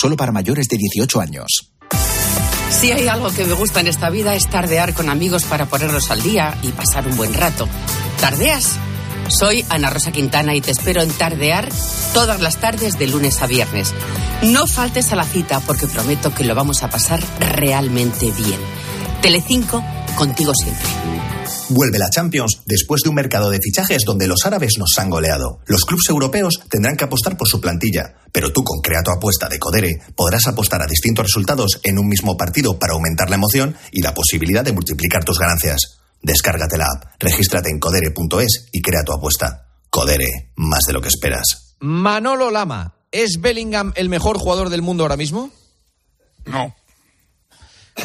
solo para mayores de 18 años. Si hay algo que me gusta en esta vida es tardear con amigos para ponerlos al día y pasar un buen rato. ¿Tardeas? Soy Ana Rosa Quintana y te espero en Tardear todas las tardes de lunes a viernes. No faltes a la cita porque prometo que lo vamos a pasar realmente bien. Telecinco, contigo siempre. Vuelve la Champions después de un mercado de fichajes donde los árabes nos han goleado. Los clubes europeos tendrán que apostar por su plantilla, pero tú con Crea tu apuesta de Codere podrás apostar a distintos resultados en un mismo partido para aumentar la emoción y la posibilidad de multiplicar tus ganancias. Descárgate la app, regístrate en codere.es y crea tu apuesta. Codere, más de lo que esperas. Manolo Lama, ¿es Bellingham el mejor jugador del mundo ahora mismo? No.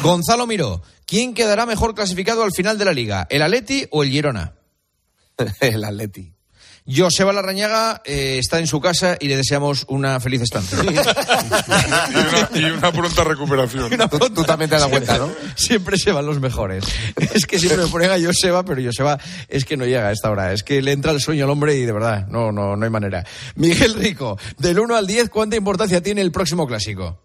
Gonzalo Miró, ¿quién quedará mejor clasificado al final de la liga? ¿El Atleti o el Girona? el Atleti. Joseba Larrañaga eh, está en su casa y le deseamos una feliz estancia. y, una, y, una, pronta recuperación. Tú, tú, también te das cuenta, ¿no? Siempre se van los mejores. Es que siempre me ponen a Joseba, pero Joseba es que no llega a esta hora. Es que le entra el sueño al hombre y de verdad, no, no, no hay manera. Miguel Rico, del 1 al 10, ¿cuánta importancia tiene el próximo clásico?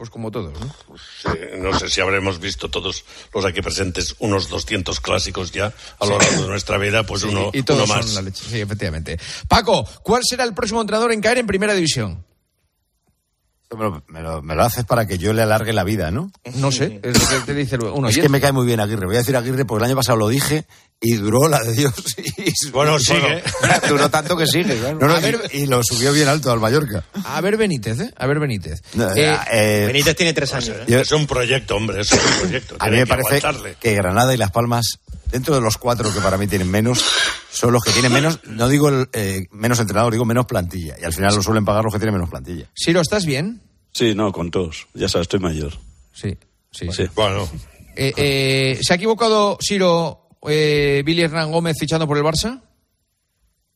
Pues como todos, ¿no? Pues, eh, no sé si habremos visto todos los aquí presentes unos 200 clásicos ya a lo largo de nuestra vida, pues Sí, uno, y todos uno más. son la leche. Sí, efectivamente. Paco, ¿cuál será el próximo entrenador en caer en primera división? Me lo, me lo- me lo haces para que yo le alargue la vida, ¿no? No sé, es lo que te dice uno. Es que me cae muy bien Aguirre. Voy a decir Aguirre porque el año pasado lo dije y duró la de Dios. Y- Bueno, sigue. duró tanto que sigue. claro. No, no, A ver- y, y lo subió bien alto al Mallorca. A ver Benítez, ¿eh? A ver Benítez. No, Eh, eh, Benítez tiene tres años, ¿eh? yo- Es un proyecto, hombre, es un proyecto. a mí me que parece aguantarle. que Granada y Las Palmas, dentro de los cuatro que para mí tienen menos, son los que tienen menos, no digo el, eh, menos entrenador, digo menos plantilla. Y al final lo suelen pagar los que tienen menos plantilla. Siro, ¿estás bien? Sí, no, con todos. Ya sabes, estoy mayor. Sí, sí. Sí. Bueno, Eh, eh, ¿Se ha equivocado Siro eh, Billy Hernán Gómez fichando por el Barça?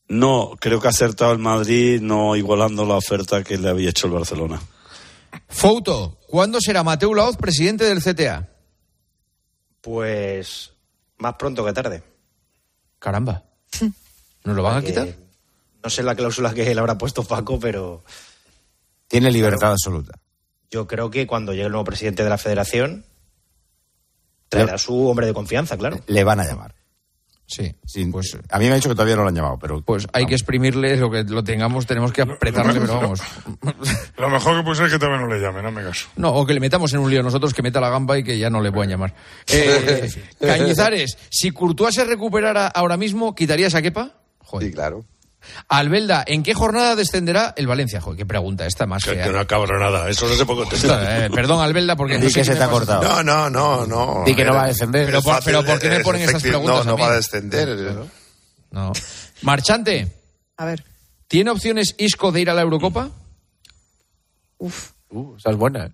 No, creo que ha acertado el Madrid no igualando la oferta que le había hecho el Barcelona. Fouto, ¿cuándo será Mateu Laoz presidente del CTA? Pues más pronto que tarde. Caramba. ¿Nos lo van a quitar? No sé la cláusula que le habrá puesto Paco, pero Tiene libertad absoluta. yo creo que cuando llegue el nuevo presidente de la federación traerá a su hombre de confianza, claro. Le van a llamar. Sí. Sin- Pues, a mí me ha dicho que todavía no lo han llamado, pero pues hay que exprimirle lo que lo tengamos, tenemos que apretarle, pero vamos. Lo mejor que puede ser es que también no le llamen, no me caso. No, o que le metamos en un lío nosotros, que meta la gamba y que ya no le puedan llamar. Eh, Cañizares, si Courtois se recuperara ahora mismo, ¿quitarías a Kepa? Joder. Sí, claro. Albelda, ¿en qué jornada descenderá el Valencia? Joder, qué pregunta esta más que, que no acabra nada. Eso no se puede contestar. Eh, perdón, Albelda, porque no Di sé que se te ha cortado. No, no, no, no. Di que no va a descender. Pero por- fácil, pero ¿por qué me ponen efectivo. preguntas No, a no mí? va a descender. ¿no? No. Marchante, A ver. ¿tiene opciones Isco de ir a la Eurocopa? Uf. Uh, esa es buena. ¿eh?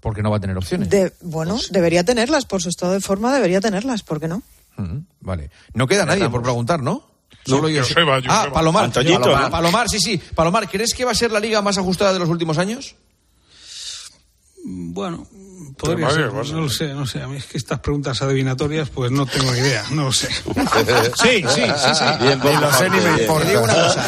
Porque no va a tener opciones. De, bueno, debería tenerlas, por su estado de forma debería tenerlas, ¿por qué no? Ujú, Vale. No queda nadie por preguntar, ¿no? Solo yo. Joseba, Ah. Palomar. Antoñito, Palomar, ¿no? Palomar, sí, sí. Palomar, ¿crees que va a ser la liga más ajustada de los últimos años? Bueno, podría ser, a- no lo sé, no sé. A mí es que estas preguntas adivinatorias, pues no tengo idea, no lo sé. Sí, sí, sí, sí. Bien, Ni lo sé ni. Te digo una cosa.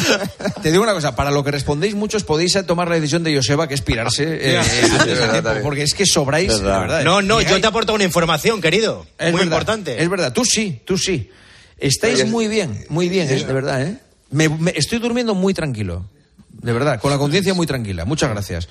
Te digo una cosa. Para lo que respondéis muchos podéis tomar la decisión de Joseba, que es pirarse eh, antes de tiempo, porque es que sobráis, Verdad. la verdad. No, no, yo te aporto una información, querido. Es Muy verdad, importante. Es verdad, tú sí, tú sí. Estáis muy bien, muy bien, eh, de verdad, ¿eh? Me, me- estoy durmiendo muy tranquilo. De verdad, con la conciencia muy tranquila. Muchas gracias.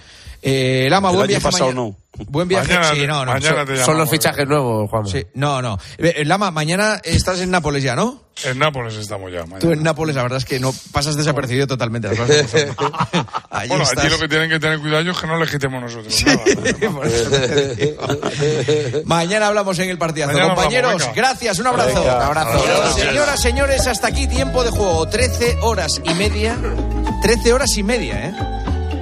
Eh, Lama, El buen viaje. pasado mañana. no. Buen viaje. Mañana, sí, no, no. mañana so- te Son los llamamos. fichajes nuevos, Juan. sí, no, no. Eh, Lama, mañana estás en Nápoles ya, ¿no? En Nápoles estamos ya. mañana. Tú en Nápoles, la verdad es que no pasas desapercibido totalmente. las cosas como son. Allí Bueno, estás. allí lo que tienen que tener cuidado es que no legitemos nosotros. Mañana hablamos en el partidazo. Mañana Compañeros, gracias, un abrazo. Un abrazo. Señoras, Señoras, señores, hasta aquí tiempo de juego. 13 horas y media. 13 horas y media, ¿eh?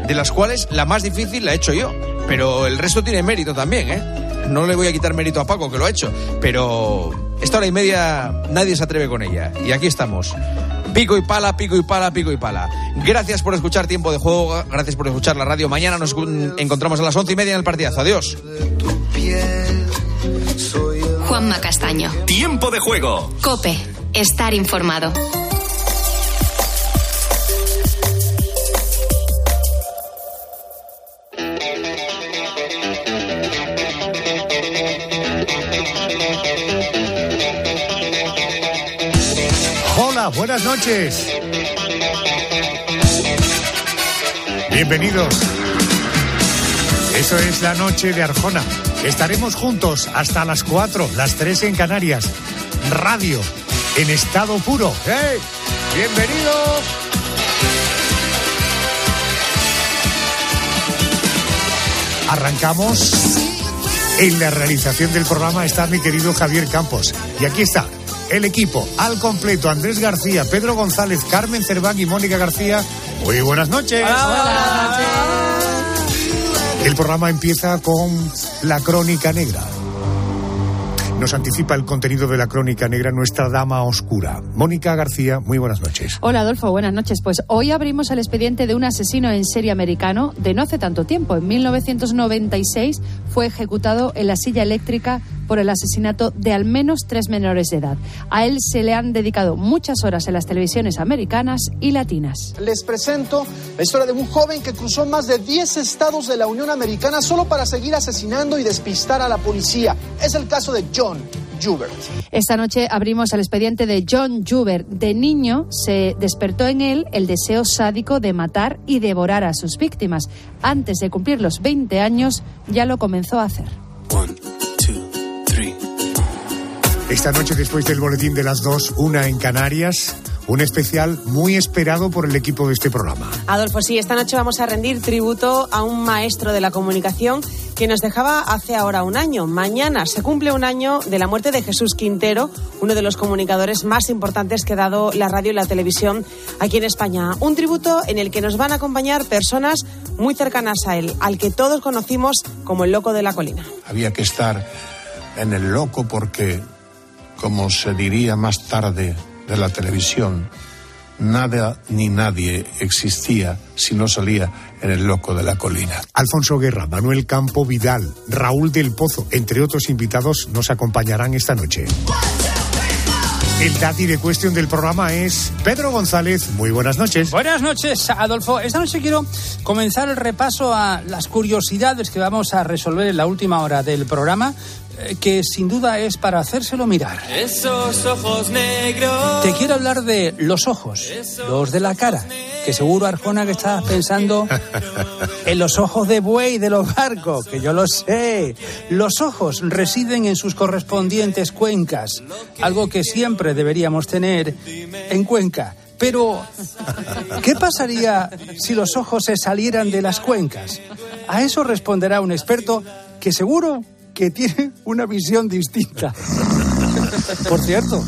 De las cuales la más difícil la he hecho yo. Pero el resto tiene mérito también, ¿eh? No le voy a quitar mérito a Paco, que lo ha hecho. Pero esta hora y media nadie se atreve con ella. Y aquí estamos. Pico y pala, pico y pala, pico y pala. Gracias por escuchar Tiempo de Juego, gracias por escuchar la radio. Mañana nos encontramos a las once y media en el partidazo. Adiós. Juanma Castaño. Tiempo de juego. Cope. Estar informado. Buenas noches. Bienvenidos. Eso es la noche de Arjona. Estaremos juntos hasta las 4, las 3 en Canarias. Radio en estado puro. ¡Hey! ¡Bienvenidos! Arrancamos. En la realización del programa está mi querido Javier Campos. Y aquí está el equipo al completo. Andrés García, Pedro González, Carmen Cerván y Mónica García. Muy buenas noches. El programa empieza con la crónica negra. Nos anticipa el contenido de la crónica negra nuestra dama oscura. Mónica García, muy buenas noches. Hola Adolfo, buenas noches. Pues hoy abrimos el expediente de un asesino en serie americano de no hace tanto tiempo. En 1996 fue ejecutado en la silla eléctrica por el asesinato de al menos tres menores de edad. A él se le han dedicado muchas horas en las televisiones americanas y latinas. Les presento la historia de un joven que cruzó más de 10 estados de la Unión Americana solo para seguir asesinando y despistar a la policía. Es el caso de John Esta noche abrimos el expediente de John Jubert. De niño se despertó en él el deseo sádico de matar y devorar a sus víctimas. Antes de cumplir los 20 años ya lo comenzó a hacer. Esta noche, después del boletín de las dos, una en Canarias, un especial muy esperado por el equipo de este programa. Adolfo, sí, esta noche vamos a rendir tributo a un maestro de la comunicación que nos dejaba hace ahora un año. Mañana se cumple un año de la muerte de Jesús Quintero, uno de los comunicadores más importantes que ha dado la radio y la televisión aquí en España. Un tributo en el que nos van a acompañar personas muy cercanas a él, al que todos conocimos como el loco de la colina. Había que estar en el loco porque, como se diría más tarde de la televisión, nada ni nadie existía si no salía en el loco de la colina. Alfonso Guerra, Manuel Campo Vidal, Raúl del Pozo, entre otros invitados, nos acompañarán esta noche. El dati de cuestión del programa es Pedro González. Muy buenas noches. Buenas noches, Adolfo. Esta noche quiero comenzar el repaso a las curiosidades que vamos a resolver en la última hora del programa que sin duda es para hacérselo mirar. Esos ojos negros. Te quiero hablar de los ojos, los de la cara, que seguro Arjona que estabas pensando en los ojos de buey de los barcos, que yo lo sé. Los ojos residen en sus correspondientes cuencas, algo que siempre deberíamos tener en Cuenca. Pero, ¿qué pasaría si los ojos se salieran de las cuencas? A eso responderá un experto que seguro que tiene una visión distinta. Por cierto,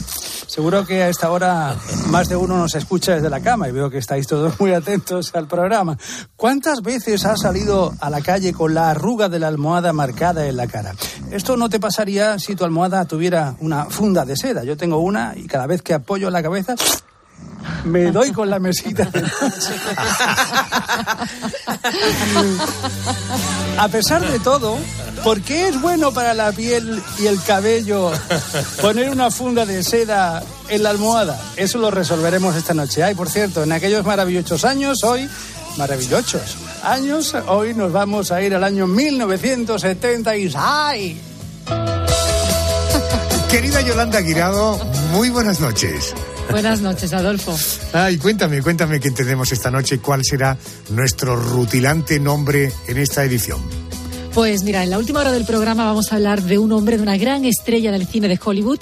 seguro que a esta hora más de uno nos escucha desde la cama y veo que estáis todos muy atentos al programa. ¿Cuántas veces has salido a la calle con la arruga de la almohada marcada en la cara? Esto no te pasaría si tu almohada tuviera una funda de seda. Yo tengo una y cada vez que apoyo la cabeza me doy con la mesita. A pesar de todo, ¿por qué es bueno para la piel y el cabello poner una funda de seda en la almohada? Eso lo resolveremos esta noche. Ay, por cierto, en aquellos maravillosos años, hoy, maravillosos años, hoy nos vamos a ir al año 1976. ¡Ay! Querida Yolanda Guirado, muy buenas noches. Buenas noches, Adolfo. Ay, cuéntame, cuéntame que entendemos esta noche cuál será nuestro rutilante nombre en esta edición. Pues mira, en la última hora del programa vamos a hablar de un hombre, de una gran estrella del cine de Hollywood,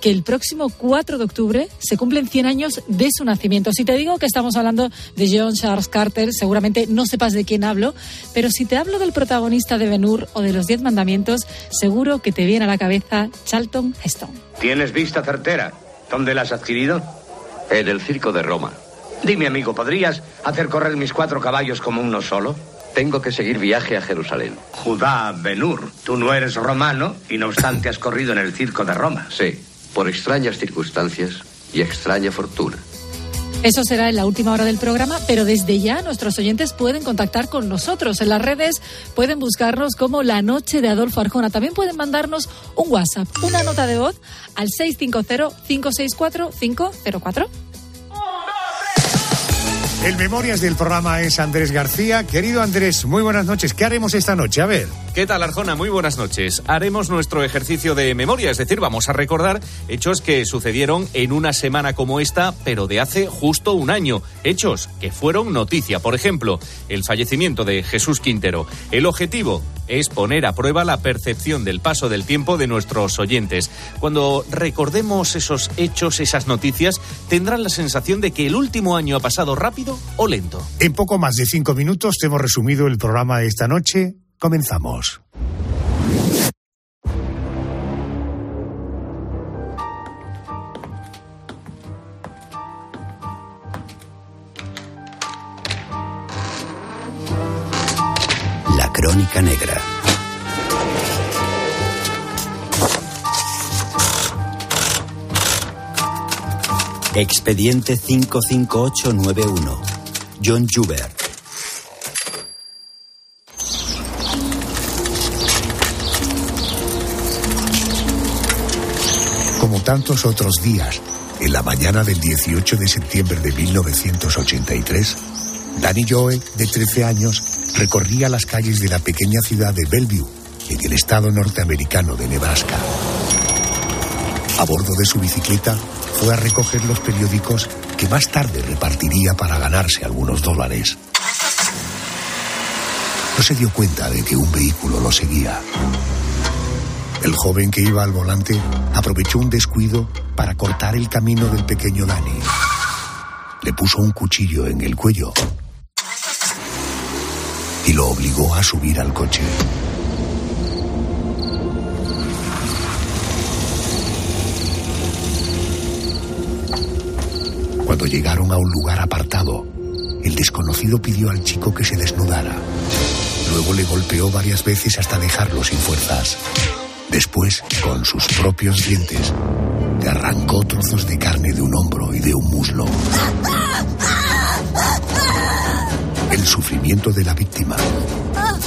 que el próximo 4 de octubre se cumplen 100 años de su nacimiento. Si te digo que estamos hablando de John Charles Carter, seguramente no sepas de quién hablo, pero si te hablo del protagonista de Ben Hur o de los Diez Mandamientos, seguro que te viene a la cabeza Charlton Heston. ¿Tienes vista certera? ¿Dónde la has adquirido? En el circo de Roma. Dime, amigo, ¿podrías hacer correr mis cuatro caballos como uno solo? Tengo que seguir viaje a Jerusalén. Judá Benur, tú no eres romano y no obstante has corrido en el circo de Roma. Sí, por extrañas circunstancias y extraña fortuna. Eso será en la última hora del programa, pero desde ya nuestros oyentes pueden contactar con nosotros. En las redes pueden buscarnos como La Noche de Adolfo Arjona. También pueden mandarnos un WhatsApp, una nota de voz al 650-564-504. El Memorias del programa es Andrés García. Querido Andrés, muy buenas noches. ¿Qué haremos esta noche? A ver. ¿Qué tal, Arjona? Muy buenas noches. Haremos nuestro ejercicio de memoria, es decir, vamos a recordar hechos que sucedieron en una semana como esta, pero de hace justo un año. Hechos que fueron noticia. Por ejemplo, el fallecimiento de Jesús Quintero. El objetivo es poner a prueba la percepción del paso del tiempo de nuestros oyentes. Cuando recordemos esos hechos, esas noticias, tendrán la sensación de que el último año ha pasado rápido o lento. En poco más de cinco minutos hemos resumido el programa de esta noche. Comenzamos. Crónica Negra. Expediente 55891. John Joubert. Como tantos otros días, en la mañana del 18 de septiembre de 1983, Danny Joe, de 13 años, recorría las calles de la pequeña ciudad de Bellevue, en el estado norteamericano de Nebraska. A bordo de su bicicleta, fue a recoger los periódicos que más tarde repartiría para ganarse algunos dólares. No se dio cuenta de que un vehículo lo seguía. El joven que iba al volante aprovechó un descuido para cortar el camino del pequeño Danny. Le puso un cuchillo en el cuello y lo obligó a subir al coche. Cuando llegaron a un lugar apartado, el desconocido pidió al chico que se desnudara. Luego le golpeó varias veces hasta dejarlo sin fuerzas. Después, con sus propios dientes, le arrancó trozos de carne de un hombro y de un muslo. Sufrimiento de la víctima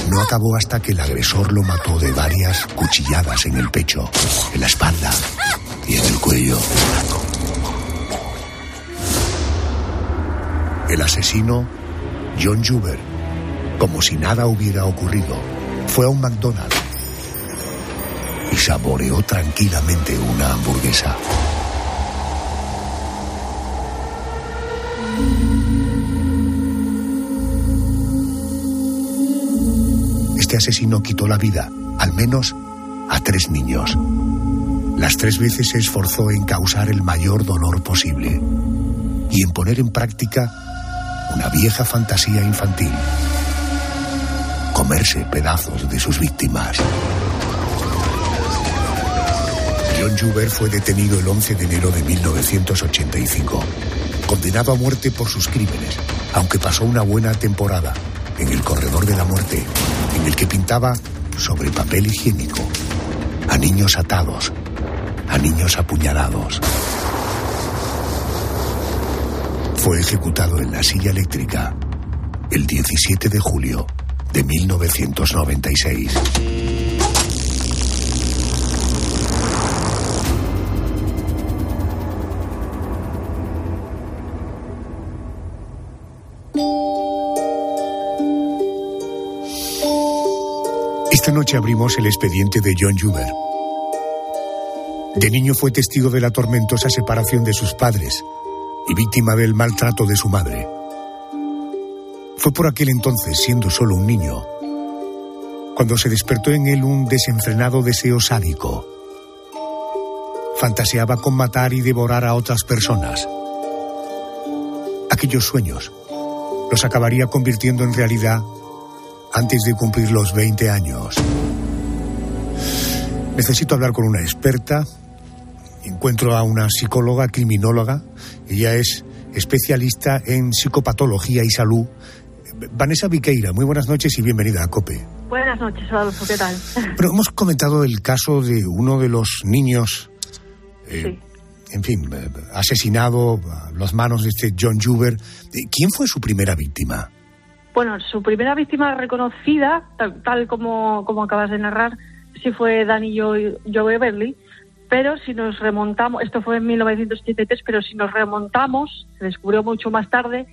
no acabó hasta que el agresor lo mató de varias cuchilladas en el pecho, en la espalda y en el cuello. El asesino, John Juber, como si nada hubiera ocurrido, fue a un McDonald's y saboreó tranquilamente una hamburguesa. Este asesino quitó la vida, al menos, a tres niños. Las tres veces se esforzó en causar el mayor dolor posible y en poner en práctica una vieja fantasía infantil. Comerse pedazos de sus víctimas. John Juber fue detenido el 11 de enero de 1985, condenado a muerte por sus crímenes, aunque pasó una buena temporada en el corredor de la muerte, en el que pintaba sobre papel higiénico a niños atados, a niños apuñalados. Fue ejecutado en la silla eléctrica el 17 de julio de 1996. Esta noche abrimos el expediente de John Juber. De niño fue testigo de la tormentosa separación de sus padres y víctima del maltrato de su madre. Fue por aquel entonces, siendo solo un niño, cuando se despertó en él un desenfrenado deseo sádico. Fantaseaba con matar y devorar a otras personas. Aquellos sueños los acabaría convirtiendo en realidad antes de cumplir los 20 años. Necesito hablar con una experta. Encuentro a una psicóloga criminóloga. Ella es especialista en psicopatología y salud. Vanessa Viqueira, muy buenas noches y bienvenida a COPE. Buenas noches, Adolfo, ¿qué tal? Pero hemos comentado el caso de uno de los niños, eh, en fin, eh, asesinado a las manos de este John Juber. ¿Quién fue su primera víctima? Bueno, su primera víctima reconocida, tal, tal como, como acabas de narrar, sí fue Danny Joe, Joe Everly, pero si nos remontamos, esto fue en 1983, pero si nos remontamos, se descubrió mucho más tarde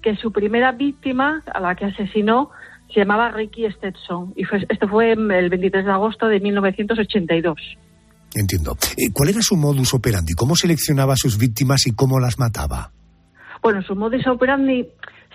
que su primera víctima, a la que asesinó, se llamaba Ricky Stetson. Y fue, esto fue el 23 de agosto de 1982. Entiendo. Eh, ¿Cuál era su modus operandi? ¿Cómo seleccionaba a sus víctimas y cómo las mataba? Bueno, su modus operandi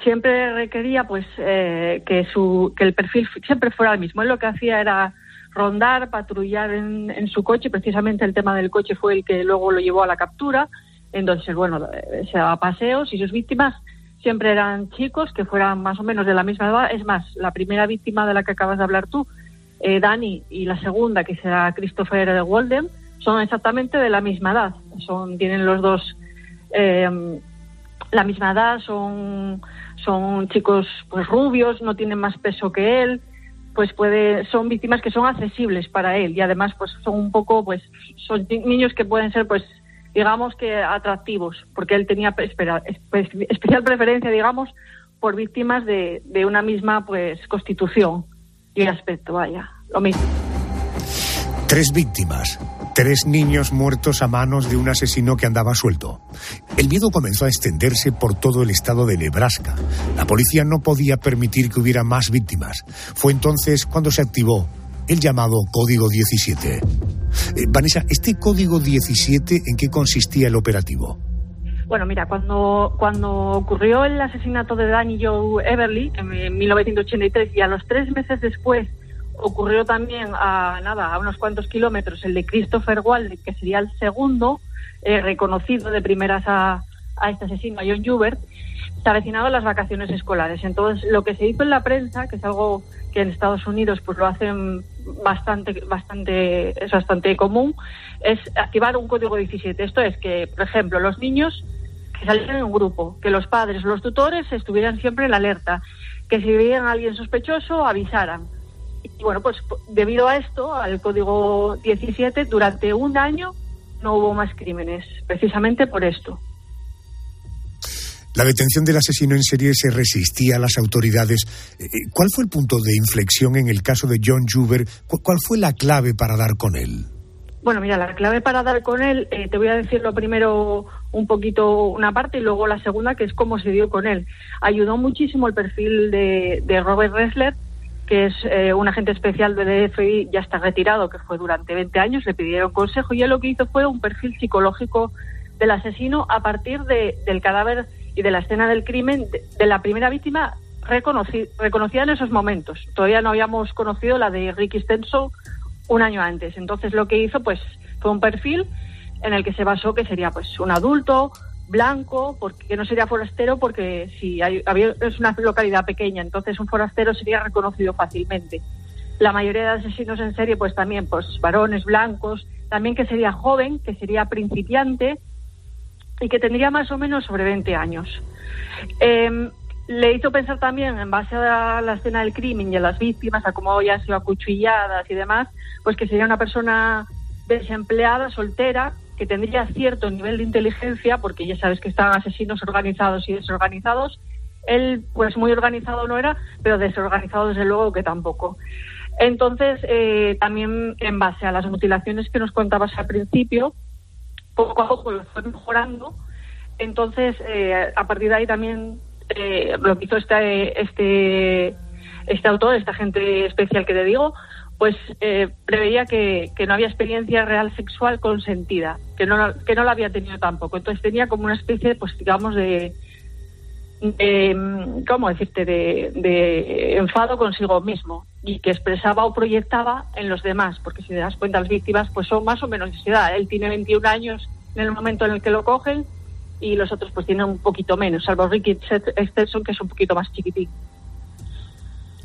siempre requería pues eh, que su que el perfil siempre fuera el mismo. Él lo que hacía era rondar, patrullar en, en, su coche. Precisamente el tema del coche fue el que luego lo llevó a la captura. Entonces, bueno, eh, se daba paseos y sus víctimas siempre eran chicos que fueran más o menos de la misma edad. Es más, la primera víctima de la que acabas de hablar tú, eh, Dani, y la segunda, que será Christopher Walden, son exactamente de la misma edad. Son, tienen los dos eh, la misma edad, son, son chicos pues rubios, no tienen más peso que él, pues puede, son víctimas que son accesibles para él y además pues son un poco, pues son niños que pueden ser pues digamos que atractivos, porque él tenía especial preferencia, digamos, por víctimas de, de una misma pues constitución y aspecto, vaya, lo mismo. Tres víctimas, tres niños muertos a manos de un asesino que andaba suelto. El miedo comenzó a extenderse por todo el estado de Nebraska. La policía no podía permitir que hubiera más víctimas. Fue entonces cuando se activó el llamado Código 17. Eh, Vanessa, ¿este Código 17 en qué consistía el operativo? Bueno, mira, cuando, cuando ocurrió el asesinato de Danny Joe Everly en 1983 y a los tres meses después ocurrió también a nada, a unos cuantos kilómetros el de Christopher Walden, que sería el segundo eh, reconocido de primeras a, a, este asesino, a John Hubert, se avecinado las vacaciones escolares. Entonces, lo que se hizo en la prensa, que es algo que en Estados Unidos pues lo hacen bastante, bastante, es bastante común, es activar un código 17. Esto es que, por ejemplo, los niños que salieran en un grupo, que los padres, los tutores estuvieran siempre en alerta, que si veían a alguien sospechoso avisaran y bueno, pues debido a esto, al código 17, durante un año no hubo más crímenes, precisamente por esto. La detención del asesino en serie se resistía a las autoridades. Eh, eh, ¿Cuál fue el punto de inflexión en el caso de John Juber? ¿Cuál fue la clave para dar con él? Bueno, mira, la clave para dar con él, eh, te voy a decir lo primero un poquito una parte y luego la segunda, que es cómo se dio con él. Ayudó muchísimo el perfil de, de Robert Ressler, que es eh, un agente especial del DFI, ya está retirado, que fue durante 20 años, le pidieron consejo y él lo que hizo fue un perfil psicológico del asesino a partir de, del cadáver y de la escena del crimen de, la primera víctima reconocida en esos momentos. Todavía no habíamos conocido la de Ricky Stenson un año antes. Entonces lo que hizo pues fue un perfil en el que se basó que sería pues un adulto, blanco, porque no sería forastero, porque si hay, es una localidad pequeña, entonces un forastero sería reconocido fácilmente. La mayoría de asesinos en serie, pues también, pues varones blancos, también que sería joven, que sería principiante y que tendría más o menos sobre 20 años. Eh, le hizo pensar también, en base a la escena del crimen y a las víctimas, a cómo ya han sido acuchilladas y demás, pues que sería una persona desempleada, soltera, que tendría cierto nivel de inteligencia, porque ya sabes que están asesinos organizados y desorganizados. Él, pues muy organizado no era, pero desorganizado desde luego que tampoco. Entonces, eh, también en base a las mutilaciones que nos contabas al principio, poco a poco lo fue mejorando. Entonces, eh, a partir de ahí también eh, lo que hizo este, este, este autor, esta gente especial que te digo, pues eh, preveía que, que, no había experiencia real sexual consentida, que no, que no la había tenido tampoco. Entonces tenía como una especie, pues digamos, de, ¿cómo decirte?, de, de, enfado consigo mismo y que expresaba o proyectaba en los demás, porque si te das cuenta, las víctimas pues son más o menos de edad. Él tiene 21 años en el momento en el que lo cogen y los otros pues tienen un poquito menos, salvo Ricky Stetson, que es un poquito más chiquitín.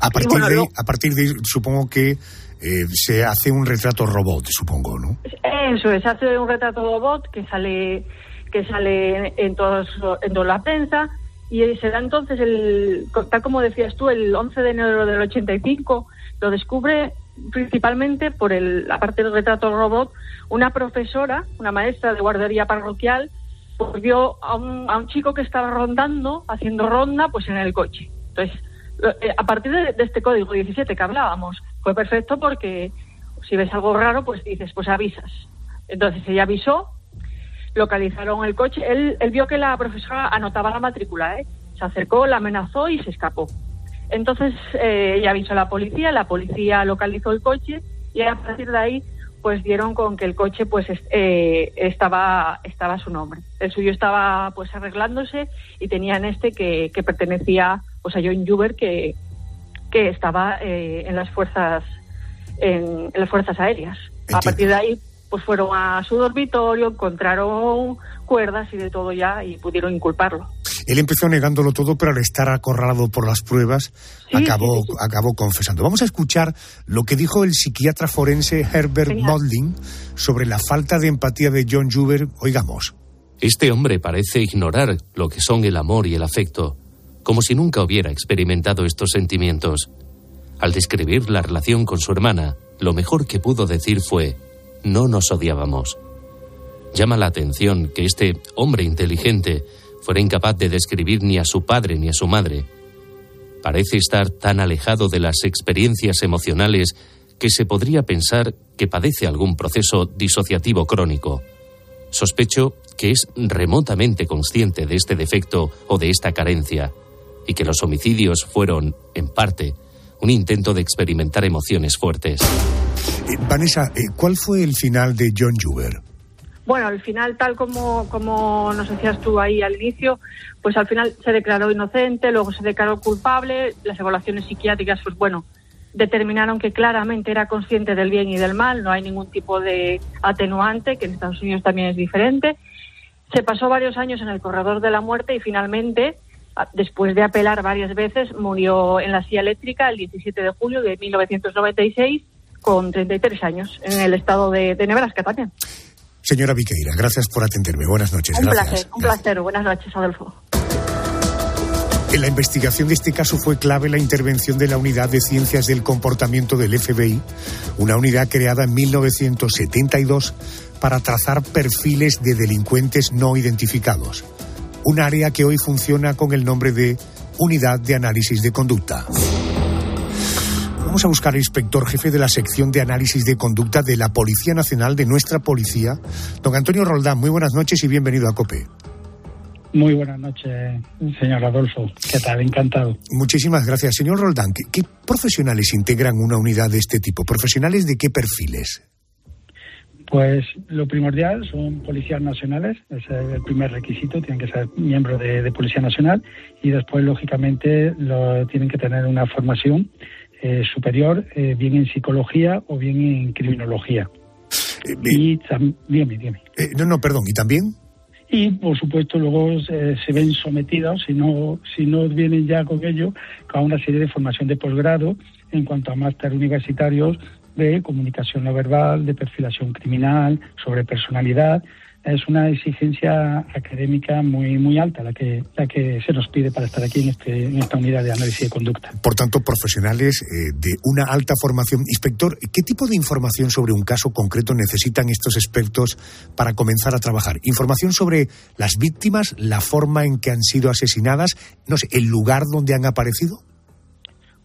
A partir, bueno, de, a partir de, supongo que eh, se hace un retrato robot, supongo, ¿no? Eso es, se hace un retrato robot que sale que sale en, todos, en toda la prensa y se da entonces, el, tal como decías tú, el 11 de enero del 85, lo descubre principalmente por el, la parte del retrato robot, una profesora, una maestra de guardería parroquial, pues vio a un, a un chico que estaba rondando, haciendo ronda, pues en el coche. Entonces, a partir de, este código 17 que hablábamos, fue perfecto porque si ves algo raro, pues dices, pues avisas. Entonces ella avisó, localizaron el coche. Él, vio que la profesora anotaba la matrícula, ¿eh? Se acercó, la amenazó y se escapó. Entonces eh, ella avisó a la policía, la policía localizó el coche y a partir de ahí pues dieron con que el coche pues eh, estaba estaba a su nombre. El suyo estaba pues arreglándose y tenían este que, que pertenecía pues a John Juber que, que estaba eh, en las fuerzas en, en las fuerzas aéreas. A partir de ahí pues fueron a su dormitorio, encontraron cuerdas y de todo ya y pudieron inculparlo. Él empezó negándolo todo, pero al estar acorralado por las pruebas, acabó, acabó confesando. Vamos a escuchar lo que dijo el psiquiatra forense Herbert Modling sobre la falta de empatía de John Juber. Oigamos. Este hombre parece ignorar lo que son el amor y el afecto, como si nunca hubiera experimentado estos sentimientos. Al describir la relación con su hermana, lo mejor que pudo decir fue, no nos odiábamos. Llama la atención que este hombre inteligente fuera incapaz de describir ni a su padre ni a su madre. Parece estar tan alejado de las experiencias emocionales que se podría pensar que padece algún proceso disociativo crónico. Sospecho que es remotamente consciente de este defecto o de esta carencia y que los homicidios fueron, en parte, un intento de experimentar emociones fuertes. Eh, Vanessa, eh, ¿cuál fue el final de John Juber? Bueno, al final, tal como, como nos decías tú ahí al inicio, pues al final se declaró inocente, luego se declaró culpable, las evaluaciones psiquiátricas, pues bueno, determinaron que claramente era consciente del bien y del mal, no hay ningún tipo de atenuante, que en Estados Unidos también es diferente. Se pasó varios años en el corredor de la muerte y finalmente, después de apelar varias veces, murió en la silla eléctrica el 17 de julio de 1996 con 33 años en el estado de, de Nebraska también. Señora Viqueira, gracias por atenderme. Buenas noches. Un gracias. placer, un placer. Buenas noches, Adolfo. En la investigación de este caso fue clave la intervención de la Unidad de Ciencias del Comportamiento del FBI, una unidad creada en 1972 para trazar perfiles de delincuentes no identificados. Un área que hoy funciona con el nombre de Unidad de Análisis de Conducta. Vamos a buscar al inspector jefe de la sección de análisis de conducta de la Policía Nacional de nuestra policía, don Antonio Roldán. Muy buenas noches y bienvenido a COPE. Muy buenas noches, señor Adolfo. ¿Qué tal? Encantado. Muchísimas gracias. Señor Roldán, ¿qué, qué profesionales integran una unidad de este tipo? ¿Profesionales de qué perfiles? Pues lo primordial son policías nacionales, ese es el primer requisito, tienen que ser miembros de, de Policía Nacional y después, lógicamente, lo, tienen que tener una formación eh, superior, eh, bien en psicología o bien en criminología. y tam- dígame. Eh, no, no, perdón. ¿Y también? Y, por supuesto, luego eh, se ven sometidos, si no, si no vienen ya con ello, a una serie de formación de posgrado en cuanto a máster universitarios de comunicación no verbal, de perfilación criminal, sobre personalidad. Es una exigencia académica muy muy alta la que la que se nos pide para estar aquí en, este, en esta unidad de análisis de conducta. Por tanto, profesionales eh, de una alta formación. Inspector, ¿qué tipo de información sobre un caso concreto necesitan estos expertos para comenzar a trabajar? ¿Información sobre las víctimas, la forma en que han sido asesinadas, no sé, el lugar donde han aparecido?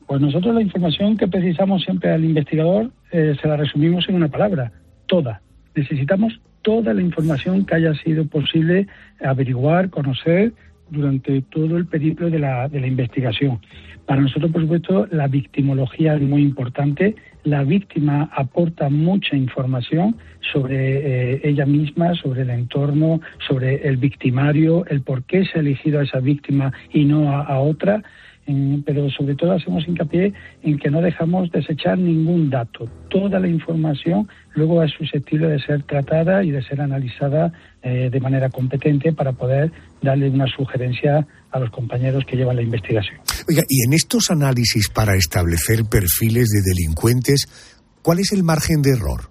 Pues nosotros la información que precisamos siempre al investigador eh, se la resumimos en una palabra, toda. Necesitamos toda la información que haya sido posible averiguar, conocer durante todo el periplo de la, de la investigación. Para nosotros, por supuesto, la victimología es muy importante. La víctima aporta mucha información sobre eh, ella misma, sobre el entorno, sobre el victimario, el por qué se ha elegido a esa víctima y no a, a otra en- pero sobre todo hacemos hincapié en que no dejamos desechar ningún dato. Toda la información luego es susceptible de ser tratada y de ser analizada eh, de manera competente para poder darle una sugerencia a los compañeros que llevan la investigación. Oiga, y en estos análisis para establecer perfiles de delincuentes, ¿cuál es el margen de error?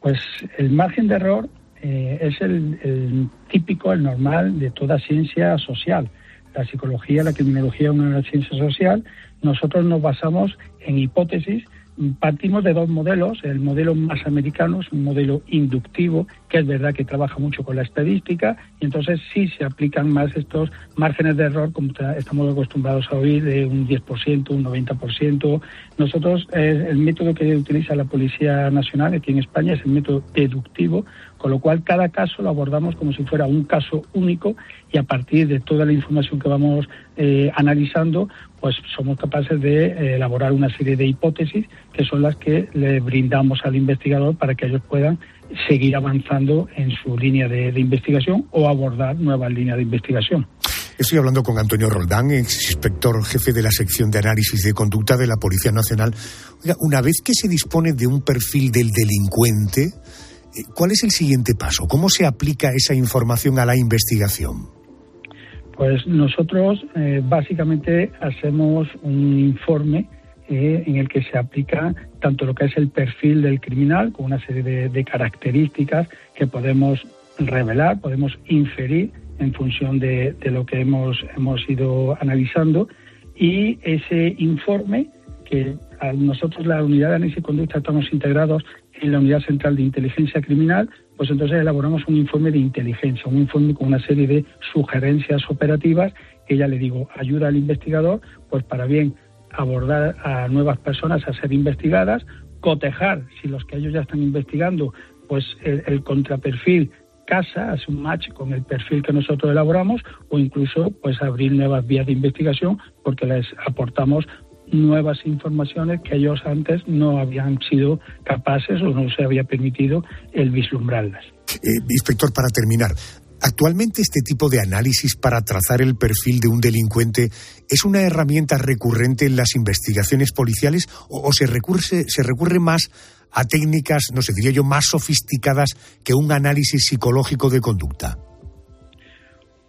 Pues el margen de error eh, es el, el típico, el normal de toda ciencia social. La psicología, la criminología, una ciencia social. Nosotros nos basamos en hipótesis. Partimos de dos modelos. El modelo más americano es un modelo inductivo, que es verdad que trabaja mucho con la estadística, y entonces sí se aplican más estos márgenes de error, como estamos acostumbrados a oír, de un 10%, un 90%. Nosotros, eh, el método que utiliza la Policía Nacional aquí en España es el método deductivo, Con lo cual, cada caso lo abordamos como si fuera un caso único y a partir de toda la información que vamos eh, analizando, pues somos capaces de eh, elaborar una serie de hipótesis que son las que le brindamos al investigador para que ellos puedan seguir avanzando en su línea de, de investigación o abordar nuevas líneas de investigación. Estoy hablando con Antonio Roldán, ex inspector jefe de la sección de análisis de conducta de la Policía Nacional. Una vez que se dispone de un perfil del delincuente, ¿cuál es el siguiente paso? ¿Cómo se aplica esa información a la investigación? Pues nosotros eh, básicamente hacemos un informe eh, en el que se aplica tanto lo que es el perfil del criminal, con una serie de, características que podemos revelar, podemos inferir en función de, de lo que hemos, hemos ido analizando y ese informe que nosotros la unidad de análisis y conducta estamos integrados en la unidad central de inteligencia criminal, pues entonces elaboramos un informe de inteligencia, un informe con una serie de sugerencias operativas que ya le digo, ayuda al investigador pues para bien abordar a nuevas personas a ser investigadas, cotejar si los que ellos ya están investigando pues el, contraperfil casa, hace un match con el perfil que nosotros elaboramos o incluso pues abrir nuevas vías de investigación porque les aportamos nuevas informaciones que ellos antes no habían sido capaces o no se había permitido el vislumbrarlas. Eh, inspector, para terminar, ¿actualmente este tipo de análisis para trazar el perfil de un delincuente es una herramienta recurrente en las investigaciones policiales o, o se, recurre, se recurre más a técnicas, no sé, diría yo, más sofisticadas que un análisis psicológico de conducta?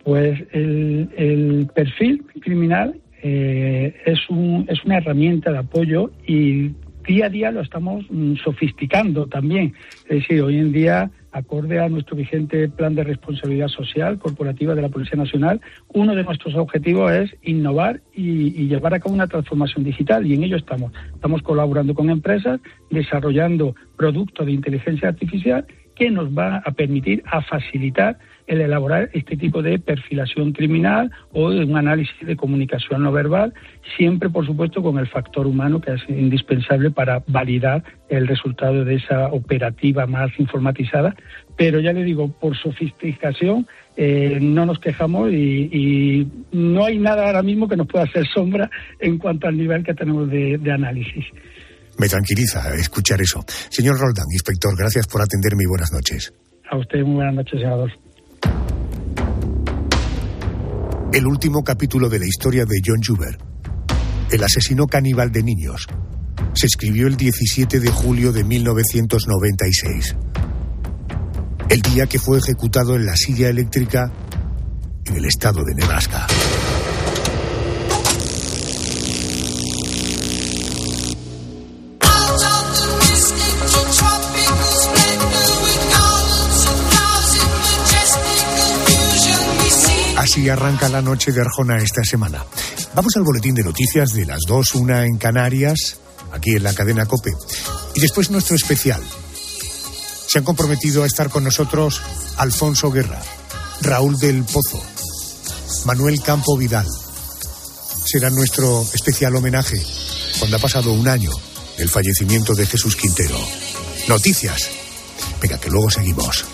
Pues el, el perfil criminal eh, es, un, es una herramienta de apoyo y día a día lo estamos mm, sofisticando también. Es decir, hoy en día, acorde a nuestro vigente plan de responsabilidad social corporativa de la Policía Nacional, uno de nuestros objetivos es innovar y, llevar a cabo una transformación digital y en ello estamos. Estamos colaborando con empresas, desarrollando productos de inteligencia artificial que nos va a permitir, a facilitar el elaborar este tipo de perfilación criminal o de un análisis de comunicación no verbal, siempre, por supuesto, con el factor humano que es indispensable para validar el resultado de esa operativa más informatizada. Pero ya le digo, por sofisticación eh, no nos quejamos y, y, no hay nada ahora mismo que nos pueda hacer sombra en cuanto al nivel que tenemos de, de análisis. Me tranquiliza escuchar eso. Señor Roldán, inspector, gracias por atenderme y buenas noches. A usted muy buenas noches, senador. El último capítulo de la historia de John Juber, el asesino caníbal de niños, se escribió el 17 de julio de 1996. El día que fue ejecutado en la silla eléctrica en el estado de Nebraska. Así arranca la noche de Arjona esta semana. Vamos al boletín de noticias de las dos, una en Canarias, aquí en la cadena Cope. Y después nuestro especial. Se han comprometido a estar con nosotros Alfonso Guerra, Raúl del Pozo, Manuel Campo Vidal. Será nuestro especial homenaje cuando ha pasado un año del fallecimiento de Jesús Quintero. Noticias. Venga, que luego seguimos.